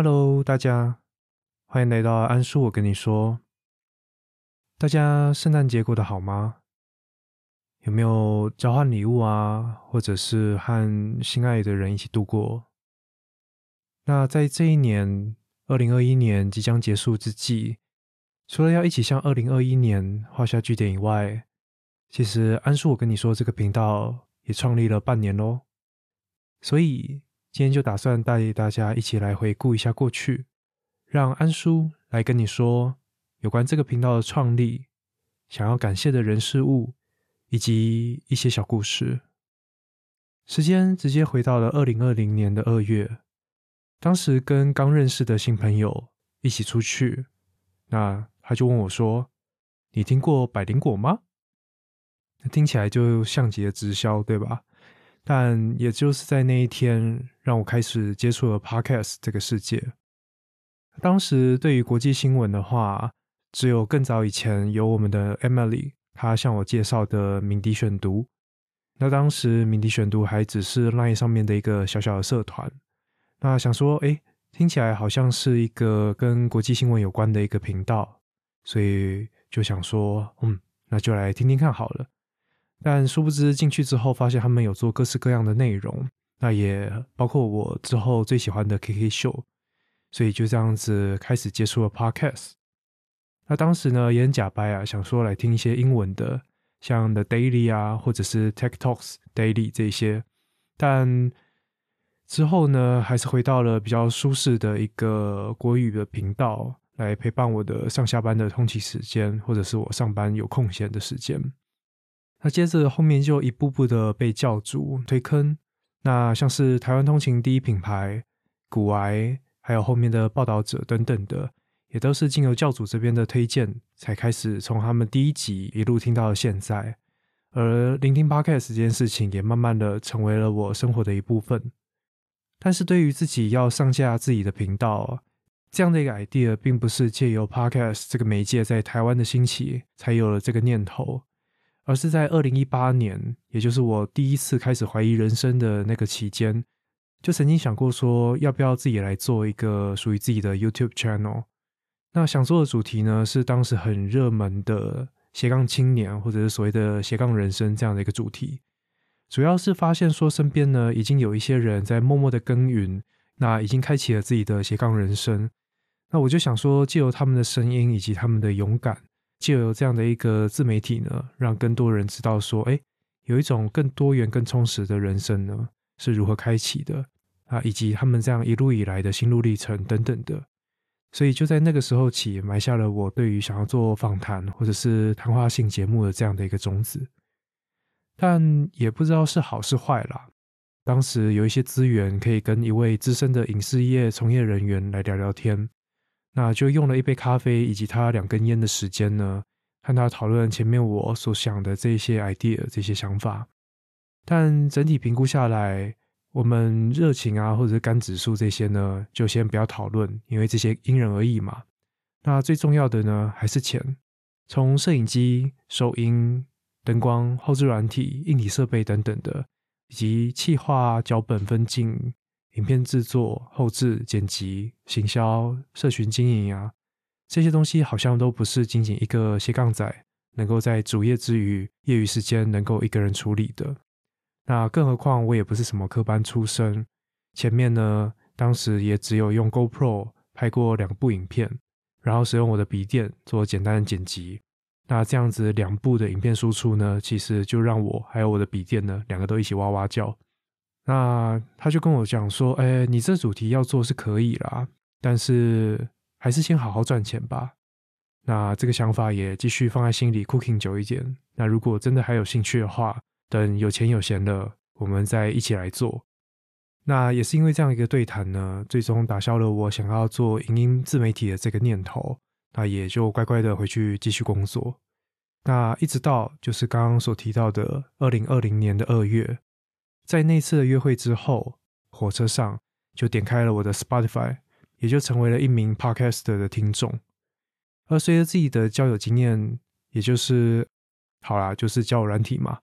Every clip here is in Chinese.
Hello，大家，欢迎来到安叔。我跟你说，大家圣诞节过得好吗？有没有交换礼物啊，或者是和心爱的人一起度过？那在这一年，二零二一年即将结束之际，除了要一起向二零二一年画下句点以外，其实安叔，我跟你说，这个频道也创立了半年喽，所以。今天就打算带大家一起来回顾一下过去，让安叔来跟你说有关这个频道的创立、想要感谢的人事物，以及一些小故事。时间直接回到了二零二零年的二月，当时跟刚认识的新朋友一起出去，那他就问我说：“你听过百灵果吗？”听起来就像极了直销，对吧？但也就是在那一天，让我开始接触了 Podcast 这个世界。当时对于国际新闻的话，只有更早以前有我们的 Emily，她向我介绍的鸣笛选读。那当时鸣笛选读还只是 Line 上面的一个小小的社团。那想说，哎，听起来好像是一个跟国际新闻有关的一个频道，所以就想说，嗯，那就来听听看好了。但殊不知进去之后，发现他们有做各式各样的内容，那也包括我之后最喜欢的 KK 秀，所以就这样子开始接触了 Podcast。那当时呢也很假掰啊，想说来听一些英文的，像 The Daily 啊，或者是 Tech Talks Daily 这些。但之后呢，还是回到了比较舒适的一个国语的频道，来陪伴我的上下班的通勤时间，或者是我上班有空闲的时间。那接着后面就一步步的被教主推坑，那像是台湾通勤第一品牌、古癌，还有后面的报道者等等的，也都是经由教主这边的推荐，才开始从他们第一集一路听到了现在。而聆听 Podcast 这件事情，也慢慢的成为了我生活的一部分。但是对于自己要上架自己的频道，这样的一个 idea，并不是借由 Podcast 这个媒介在台湾的兴起，才有了这个念头。而是在二零一八年，也就是我第一次开始怀疑人生的那个期间，就曾经想过说，要不要自己来做一个属于自己的 YouTube channel。那想做的主题呢，是当时很热门的斜杠青年，或者是所谓的斜杠人生这样的一个主题。主要是发现说，身边呢已经有一些人在默默的耕耘，那已经开启了自己的斜杠人生。那我就想说，借由他们的声音以及他们的勇敢。借由这样的一个自媒体呢，让更多人知道说，哎，有一种更多元、更充实的人生呢是如何开启的啊，以及他们这样一路以来的心路历程等等的。所以就在那个时候起，埋下了我对于想要做访谈或者是谈话性节目的这样的一个种子。但也不知道是好是坏啦。当时有一些资源可以跟一位资深的影视业从业人员来聊聊天。那就用了一杯咖啡以及他两根烟的时间呢，和他讨论前面我所想的这些 idea、这些想法。但整体评估下来，我们热情啊，或者是肝指数这些呢，就先不要讨论，因为这些因人而异嘛。那最重要的呢，还是钱。从摄影机、收音、灯光、后置软体、硬体设备等等的，以及企划、脚本、分镜。影片制作、后置、剪辑、行销、社群经营啊，这些东西好像都不是仅仅一个斜杠仔能够在主业之余、业余时间能够一个人处理的。那更何况我也不是什么科班出身，前面呢，当时也只有用 GoPro 拍过两部影片，然后使用我的笔电做简单的剪辑。那这样子两部的影片输出呢，其实就让我还有我的笔电呢，两个都一起哇哇叫。那他就跟我讲说：“哎，你这主题要做是可以啦，但是还是先好好赚钱吧。”那这个想法也继续放在心里，cooking 久一点。那如果真的还有兴趣的话，等有钱有闲了，我们再一起来做。那也是因为这样一个对谈呢，最终打消了我想要做影音自媒体的这个念头。那也就乖乖的回去继续工作。那一直到就是刚刚所提到的二零二零年的二月。在那次的约会之后，火车上就点开了我的 Spotify，也就成为了一名 Podcaster 的听众。而随着自己的交友经验，也就是好啦，就是交友软体嘛。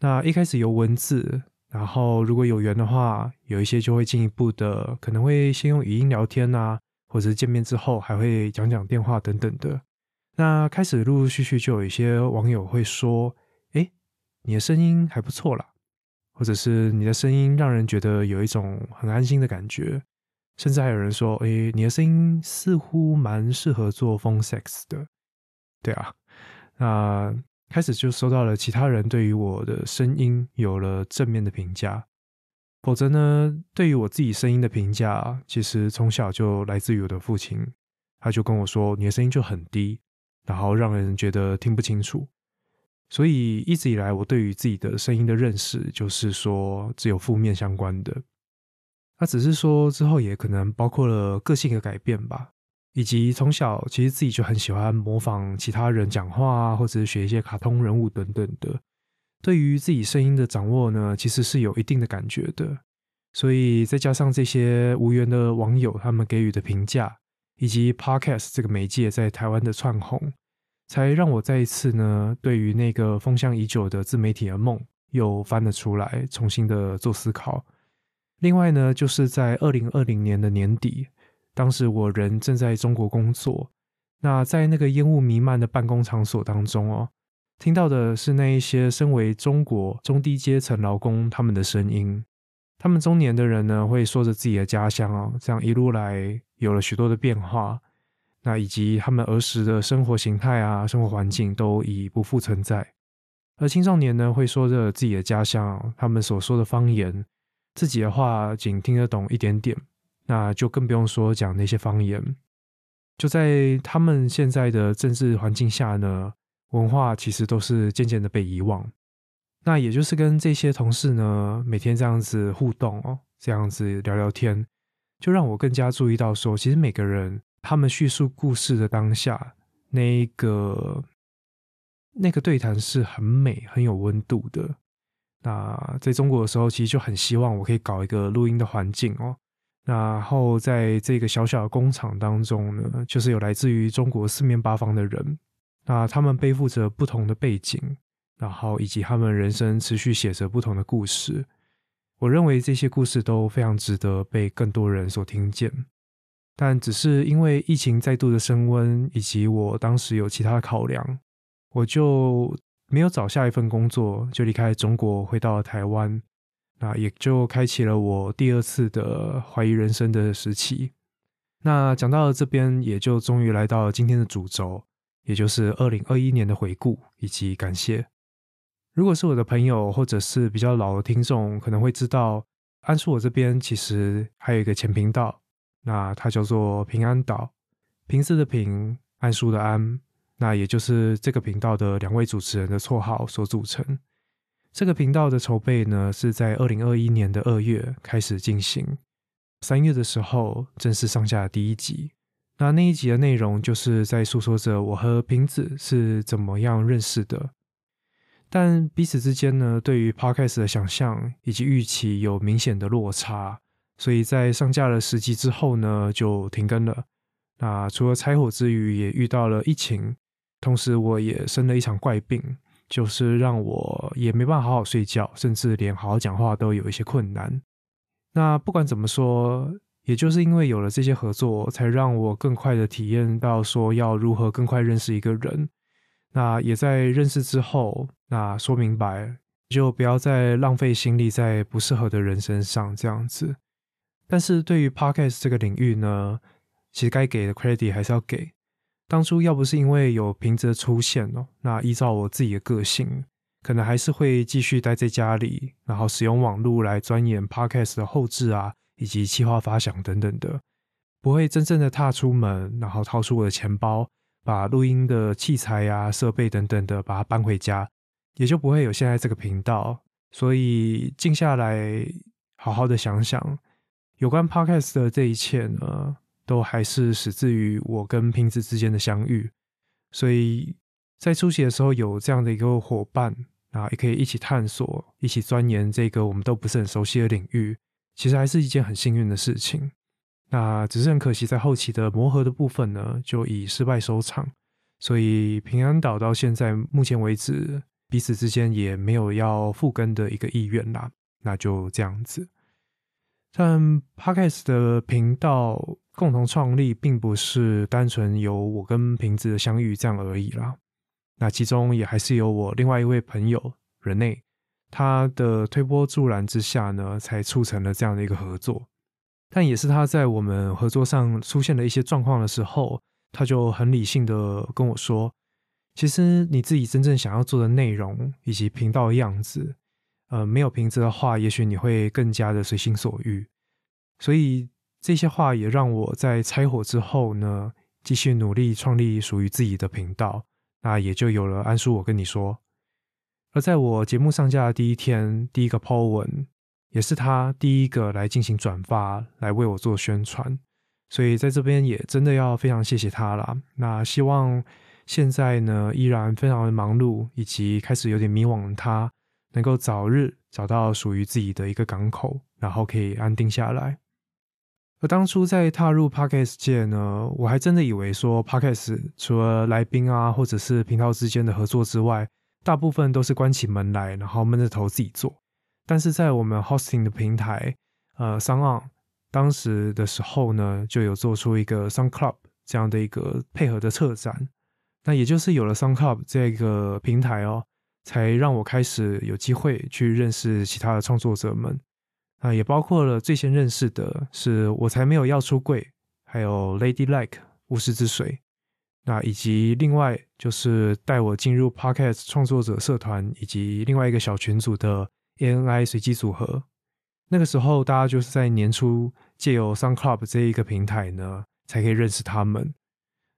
那一开始由文字，然后如果有缘的话，有一些就会进一步的，可能会先用语音聊天啊，或者是见面之后还会讲讲电话等等的。那开始陆陆续续就有一些网友会说：“哎，你的声音还不错啦，或者是你的声音让人觉得有一种很安心的感觉。”甚至还有人说：“哎，你的声音似乎蛮适合做 phone sex 的。”对啊，那。开始就收到了其他人对于我的声音有了正面的评价，否则呢，对于我自己声音的评价，其实从小就来自于我的父亲，他就跟我说：“你的声音就很低，然后让人觉得听不清楚。”所以一直以来，我对于自己的声音的认识就是说只有负面相关的。那只是说之后也可能包括了个性的改变吧。以及从小其实自己就很喜欢模仿其他人讲话啊，或者是学一些卡通人物等等的。对于自己声音的掌握呢，其实是有一定的感觉的。所以再加上这些无缘的网友他们给予的评价，以及 Podcast 这个媒介在台湾的窜红，才让我再一次呢，对于那个风向已久的自媒体的梦又翻了出来，重新的做思考。另外呢，就是在二零二零年的年底。当时我人正在中国工作，那在那个烟雾弥漫的办公场所当中哦，听到的是那一些身为中国中低阶层劳工他们的声音。他们中年的人呢，会说着自己的家乡哦，这样一路来有了许多的变化，那以及他们儿时的生活形态啊、生活环境都已不复存在。而青少年呢，会说着自己的家乡，他们所说的方言，自己的话仅听得懂一点点。那就更不用说讲那些方言，就在他们现在的政治环境下呢，文化其实都是渐渐的被遗忘。那也就是跟这些同事呢，每天这样子互动哦，这样子聊聊天，就让我更加注意到说，其实每个人他们叙述故事的当下，那个那个对谈是很美、很有温度的。那在中国的时候，其实就很希望我可以搞一个录音的环境哦。然后在这个小小的工厂当中呢，就是有来自于中国四面八方的人，那他们背负着不同的背景，然后以及他们人生持续写着不同的故事。我认为这些故事都非常值得被更多人所听见，但只是因为疫情再度的升温，以及我当时有其他的考量，我就没有找下一份工作，就离开中国回到了台湾。那也就开启了我第二次的怀疑人生的时期。那讲到了这边，也就终于来到了今天的主轴，也就是二零二一年的回顾以及感谢。如果是我的朋友或者是比较老的听众，可能会知道，安叔我这边其实还有一个前频道，那它叫做平安岛，平字的平，安叔的安，那也就是这个频道的两位主持人的绰号所组成。这个频道的筹备呢，是在二零二一年的二月开始进行，三月的时候正式上架第一集。那那一集的内容就是在诉说着我和瓶子是怎么样认识的，但彼此之间呢，对于 podcast 的想象以及预期有明显的落差，所以在上架了十集之后呢，就停更了。那除了拆火之余，也遇到了疫情，同时我也生了一场怪病。就是让我也没办法好好睡觉，甚至连好好讲话都有一些困难。那不管怎么说，也就是因为有了这些合作，才让我更快的体验到说要如何更快认识一个人。那也在认识之后，那说明白，就不要再浪费心力在不适合的人身上这样子。但是对于 podcast 这个领域呢，其实该给的 credit 还是要给。当初要不是因为有瓶子的出现哦，那依照我自己的个性，可能还是会继续待在家里，然后使用网络来钻研 podcast 的后置啊，以及企划发想等等的，不会真正的踏出门，然后掏出我的钱包，把录音的器材呀、设备等等的把它搬回家，也就不会有现在这个频道。所以静下来，好好的想想有关 podcast 的这一切呢。都还是始自于我跟瓶子之间的相遇，所以在初期的时候有这样的一个伙伴啊，也可以一起探索、一起钻研这个我们都不是很熟悉的领域，其实还是一件很幸运的事情。那只是很可惜，在后期的磨合的部分呢，就以失败收场。所以平安岛到现在目前为止，彼此之间也没有要复更的一个意愿啦。那就这样子。但 Podcast 的频道共同创立，并不是单纯由我跟瓶子的相遇这样而已啦。那其中也还是有我另外一位朋友人内，他的推波助澜之下呢，才促成了这样的一个合作。但也是他在我们合作上出现了一些状况的时候，他就很理性的跟我说：“其实你自己真正想要做的内容以及频道的样子，呃，没有瓶子的话，也许你会更加的随心所欲。”所以这些话也让我在拆伙之后呢，继续努力创立属于自己的频道。那也就有了安叔，我跟你说。而在我节目上架的第一天，第一个 po 文，也是他第一个来进行转发，来为我做宣传。所以在这边也真的要非常谢谢他啦。那希望现在呢，依然非常的忙碌，以及开始有点迷惘的他，能够早日找到属于自己的一个港口，然后可以安定下来。而当初在踏入 podcast 界呢，我还真的以为说 podcast 除了来宾啊，或者是频道之间的合作之外，大部分都是关起门来，然后闷着头自己做。但是在我们 hosting 的平台，呃 Sound 当时的时候呢，就有做出一个 Sound Club 这样的一个配合的策展。那也就是有了 Sound Club 这个平台哦，才让我开始有机会去认识其他的创作者们。啊，也包括了最先认识的是我才没有要出柜，还有 Lady Like 巫师之水，那以及另外就是带我进入 Podcast 创作者社团以及另外一个小群组的 ANI 随机组合。那个时候大家就是在年初借由 Sun Club 这一个平台呢，才可以认识他们。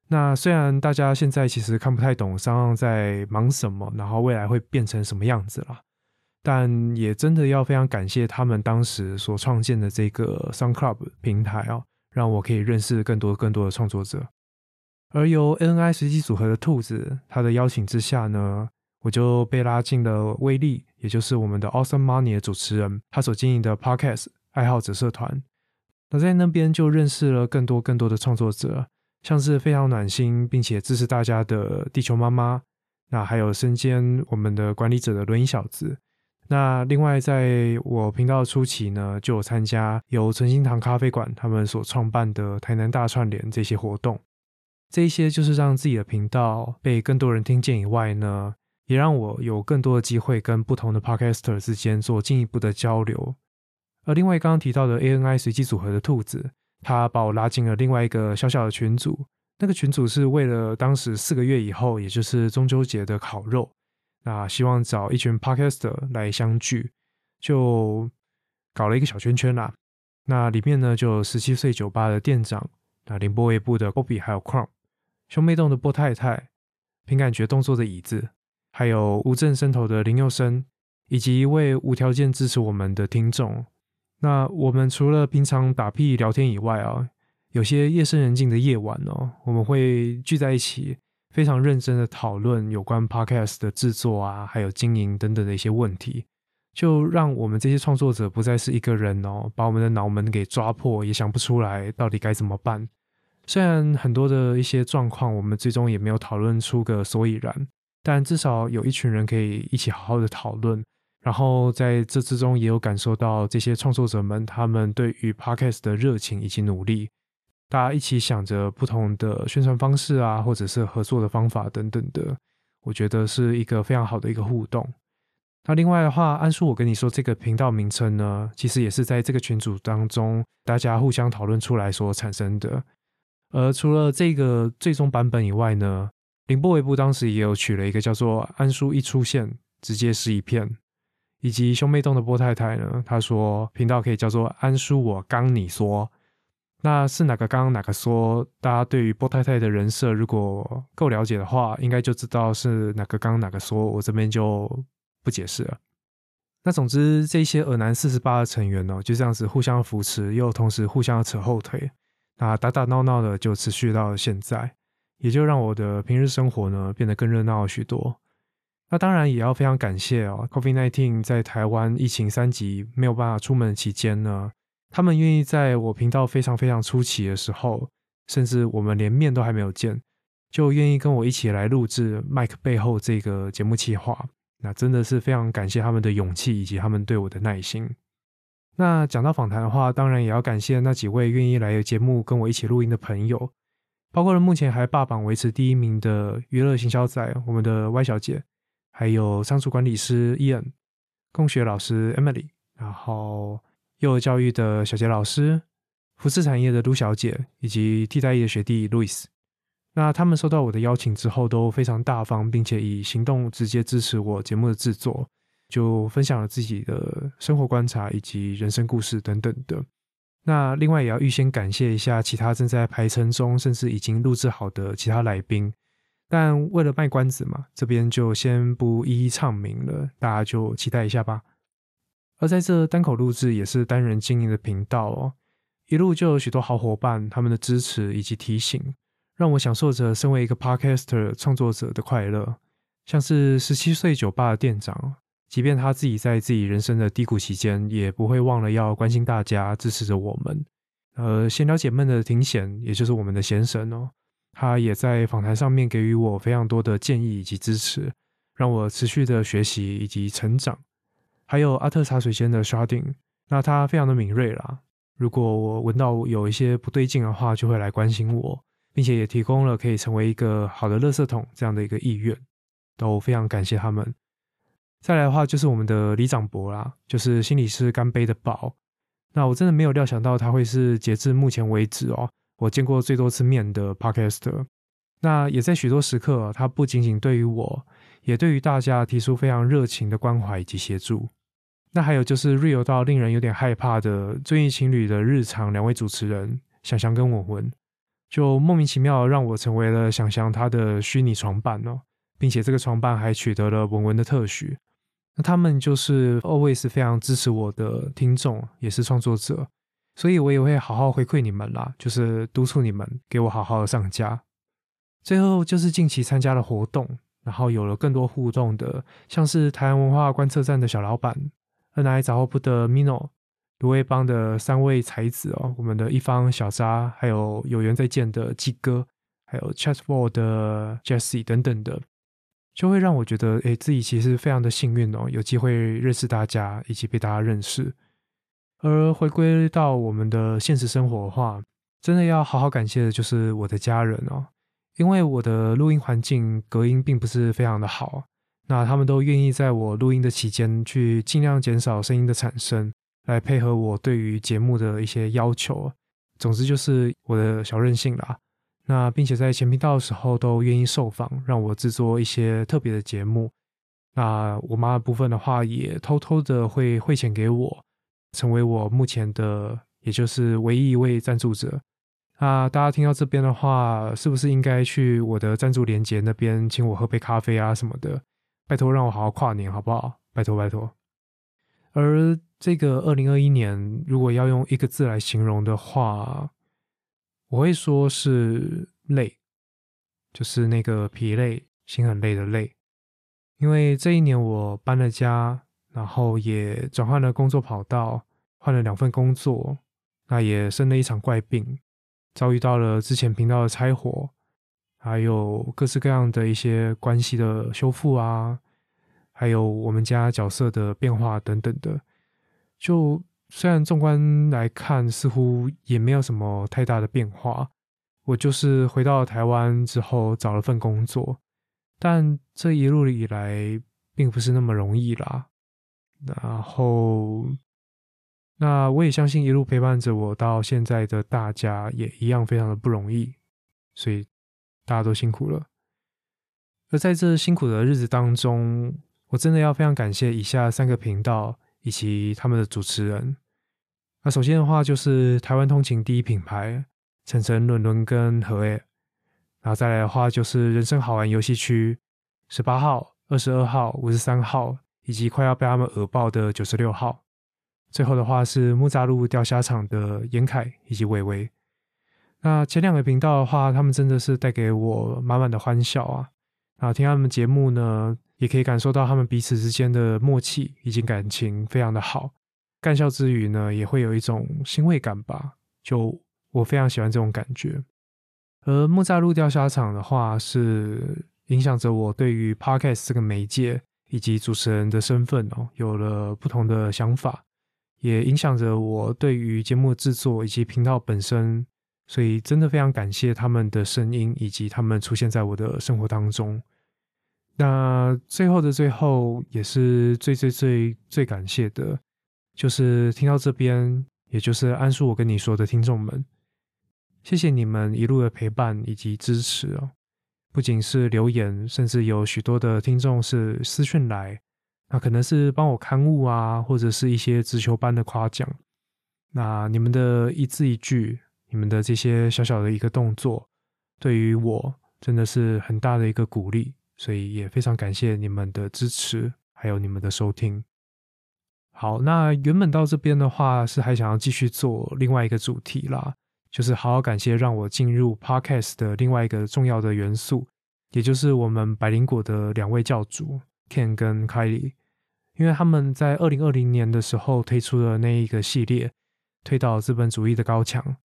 那虽然大家现在其实看不太懂 Sun 在忙什么，然后未来会变成什么样子了。但也真的要非常感谢他们当时所创建的这个 Sound Club 平台哦，让我可以认识更多更多的创作者。而由 NI 随机组合的兔子他的邀请之下呢，我就被拉进了威力，也就是我们的 Awesome Money 的主持人他所经营的 Podcast 爱好者社团。那在那边就认识了更多更多的创作者，像是非常暖心并且支持大家的地球妈妈，那还有身兼我们的管理者的轮椅小子。那另外，在我频道初期呢，就有参加由纯心堂咖啡馆他们所创办的台南大串联这些活动，这些就是让自己的频道被更多人听见以外呢，也让我有更多的机会跟不同的 podcaster 之间做进一步的交流。而另外刚刚提到的 ANI 随机组合的兔子，他把我拉进了另外一个小小的群组，那个群组是为了当时四个月以后，也就是中秋节的烤肉。那希望找一群 podcaster 来相聚，就搞了一个小圈圈啦。那里面呢，就有十七岁酒吧的店长，那凌波微部的 Kobe，还有 Crown，兄妹洞的波太太，凭感觉动作的椅子，还有无证伸头的林佑生，以及一位无条件支持我们的听众。那我们除了平常打屁聊天以外啊，有些夜深人静的夜晚哦，我们会聚在一起。非常认真的讨论有关 podcast 的制作啊，还有经营等等的一些问题，就让我们这些创作者不再是一个人哦，把我们的脑门给抓破，也想不出来到底该怎么办。虽然很多的一些状况，我们最终也没有讨论出个所以然，但至少有一群人可以一起好好的讨论，然后在这之中也有感受到这些创作者们他们对于 podcast 的热情以及努力。大家一起想着不同的宣传方式啊，或者是合作的方法等等的，我觉得是一个非常好的一个互动。那另外的话，安叔，我跟你说，这个频道名称呢，其实也是在这个群组当中大家互相讨论出来所产生的。而除了这个最终版本以外呢，凌波微步当时也有取了一个叫做“安叔一出现直接是一片”，以及兄妹洞的波太太呢，他说频道可以叫做“安叔我刚你说”。那是哪个刚哪个说？大家对于波太太的人设如果够了解的话，应该就知道是哪个刚哪个说。我这边就不解释了。那总之，这些尔南四十八的成员呢，就这样子互相扶持，又同时互相扯后腿，那打打闹闹的就持续到了现在，也就让我的平日生活呢变得更热闹了许多。那当然也要非常感谢哦，COVID-19 在台湾疫情三级没有办法出门期间呢。他们愿意在我频道非常非常初期的时候，甚至我们连面都还没有见，就愿意跟我一起来录制麦克背后这个节目企划，那真的是非常感谢他们的勇气以及他们对我的耐心。那讲到访谈的话，当然也要感谢那几位愿意来节目跟我一起录音的朋友，包括了目前还霸榜维持第一名的娱乐行销仔，我们的 Y 小姐，还有仓储管理师 Ian，共学老师 Emily，然后幼儿教育的小杰老师，服饰产业的陆小姐，以及替代役的学弟 Louis。那他们收到我的邀请之后，都非常大方，并且以行动直接支持我节目的制作。就分享了自己的生活观察以及人生故事等等的。那另外也要预先感谢一下其他正在排程中，甚至已经录制好的其他来宾。但为了卖关子嘛，这边就先不一一唱名了，大家就期待一下吧。而在这单口录制也是单人经营的频道哦，一路就有许多好伙伴他们的支持以及提醒，让我享受着身为一个 podcaster 创作者的快乐，像是十七岁酒吧的店长。即便他自己在自己人生的低谷期间，也不会忘了要关心大家，支持着我们。呃，闲聊解闷的庭贤，也就是我们的先生哦，他也在访谈上面给予我非常多的建议以及支持，让我持续的学习以及成长。还有阿特茶水间的 Sharding，那他非常的敏锐啦，如果我闻到有一些不对劲的话，就会来关心我，并且也提供了可以成为一个好的垃圾桶这样的一个意愿，都非常感谢他们。再来的话就是我们的李长博啦，就是心理师干杯的宝。那我真的没有料想到他会是截至目前为止哦，我见过最多次面的 podcaster。那也在许多时刻，他不仅仅对于我，也对于大家提出非常热情的关怀以及协助。那还有就是 real 到令人有点害怕的遵义情侣的日常，两位主持人想象跟文文，就莫名其妙让我成为了想象他的虚拟床伴哦，并且这个床伴还取得了文文的特许。那他们就是 always 非常支持我的听众，也是创作者，所以我也会好好回馈你们啦，就是督促你们给我好好的上架。最后就是近期参加了活动，然后有了更多互动的，像是台湾文化观测站的小老板，恩来杂货铺的 Mino，芦苇帮的三位才子哦，我们的一方小扎，还有有缘再见的鸡哥，还有 Chatwall 的 Jesse 等等的。就会让我觉得，哎，自己其实非常的幸运哦，有机会认识大家，以及被大家认识。而回归到我们的现实生活的话，真的要好好感谢的就是我的家人哦，因为我的录音环境隔音并不是非常的好，那他们都愿意在我录音的期间去尽量减少声音的产生，来配合我对于节目的一些要求。总之就是我的小任性啦。那并且在前频道的时候都愿意受访，让我制作一些特别的节目。那我妈的部分的话，也偷偷的会汇钱给我，成为我目前的也就是唯一一位赞助者。那大家听到这边的话，是不是应该去我的赞助连接那边请我喝杯咖啡啊什么的？拜托让我好好跨年好不好？拜托拜托。而这个二零二一年，如果要用一个字来形容的话，我会说是累，就是那个疲累、心很累的累。因为这一年我搬了家，然后也转换了工作跑道，换了两份工作，那也生了一场怪病，遭遇到了之前频道的拆伙，还有各式各样的一些关系的修复啊，还有我们家角色的变化等等的，就。虽然纵观来看，似乎也没有什么太大的变化。我就是回到台湾之后找了份工作，但这一路以来并不是那么容易啦。然后，那我也相信一路陪伴着我到现在的大家也一样非常的不容易，所以大家都辛苦了。而在这辛苦的日子当中，我真的要非常感谢以下三个频道。以及他们的主持人。那首先的话就是台湾通勤第一品牌晨晨、伦伦跟何 A，然后再来的话就是人生好玩游戏区十八号、二十二号、五十三号，以及快要被他们讹爆的九十六号。最后的话是木栅路钓虾场的严凯以及伟伟。那前两个频道的话，他们真的是带给我满满的欢笑啊！啊，听他们节目呢。也可以感受到他们彼此之间的默契以及感情非常的好，干笑之余呢，也会有一种欣慰感吧。就我非常喜欢这种感觉。而木栅路钓虾场的话，是影响着我对于 podcast 这个媒介以及主持人的身份哦，有了不同的想法，也影响着我对于节目制作以及频道本身。所以真的非常感谢他们的声音，以及他们出现在我的生活当中。那最后的最后，也是最最最最感谢的，就是听到这边，也就是安叔我跟你说的听众们，谢谢你们一路的陪伴以及支持哦。不仅是留言，甚至有许多的听众是私讯来，那可能是帮我刊物啊，或者是一些直球般的夸奖。那你们的一字一句。你们的这些小小的一个动作，对于我真的是很大的一个鼓励，所以也非常感谢你们的支持，还有你们的收听。好，那原本到这边的话，是还想要继续做另外一个主题啦，就是好好感谢让我进入 Podcast 的另外一个重要的元素，也就是我们百灵果的两位教主 Ken 跟 Kylie，因为他们在二零二零年的时候推出了那一个系列，推倒资本主义的高墙。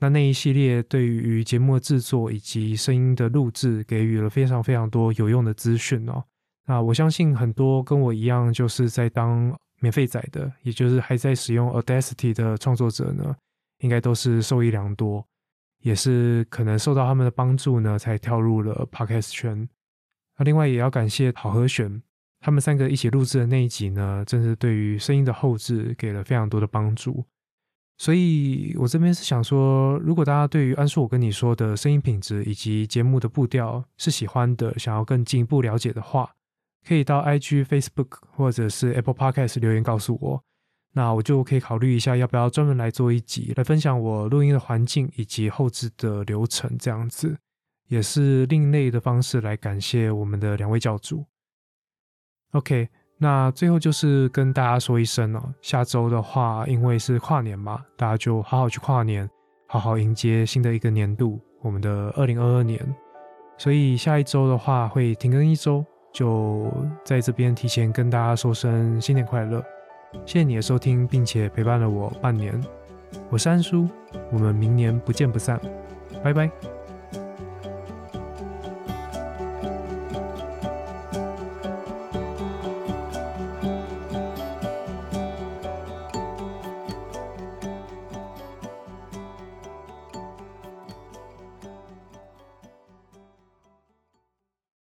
那那一系列对于节目的制作以及声音的录制，给予了非常非常多有用的资讯哦。那我相信很多跟我一样就是在当免费仔的，也就是还在使用 Audacity 的创作者呢，应该都是受益良多，也是可能受到他们的帮助呢，才跳入了 Podcast 圈。那另外也要感谢好和弦，他们三个一起录制的那一集呢，真是对于声音的后置给了非常多的帮助。所以，我这边是想说，如果大家对于安叔我跟你说的声音品质以及节目的步调是喜欢的，想要更进一步了解的话，可以到 IG、Facebook 或者是 Apple Podcast 留言告诉我，那我就可以考虑一下要不要专门来做一集来分享我录音的环境以及后置的流程，这样子。也是另类的方式来感谢我们的两位教主。OK。那最后就是跟大家说一声哦，下周的话，因为是跨年嘛，大家就好好去跨年，好好迎接新的一个年度，我们的二零二二年。所以下一周的话会停更一周，就在这边提前跟大家说声新年快乐，谢谢你的收听，并且陪伴了我半年。我是安叔，我们明年不见不散，拜拜。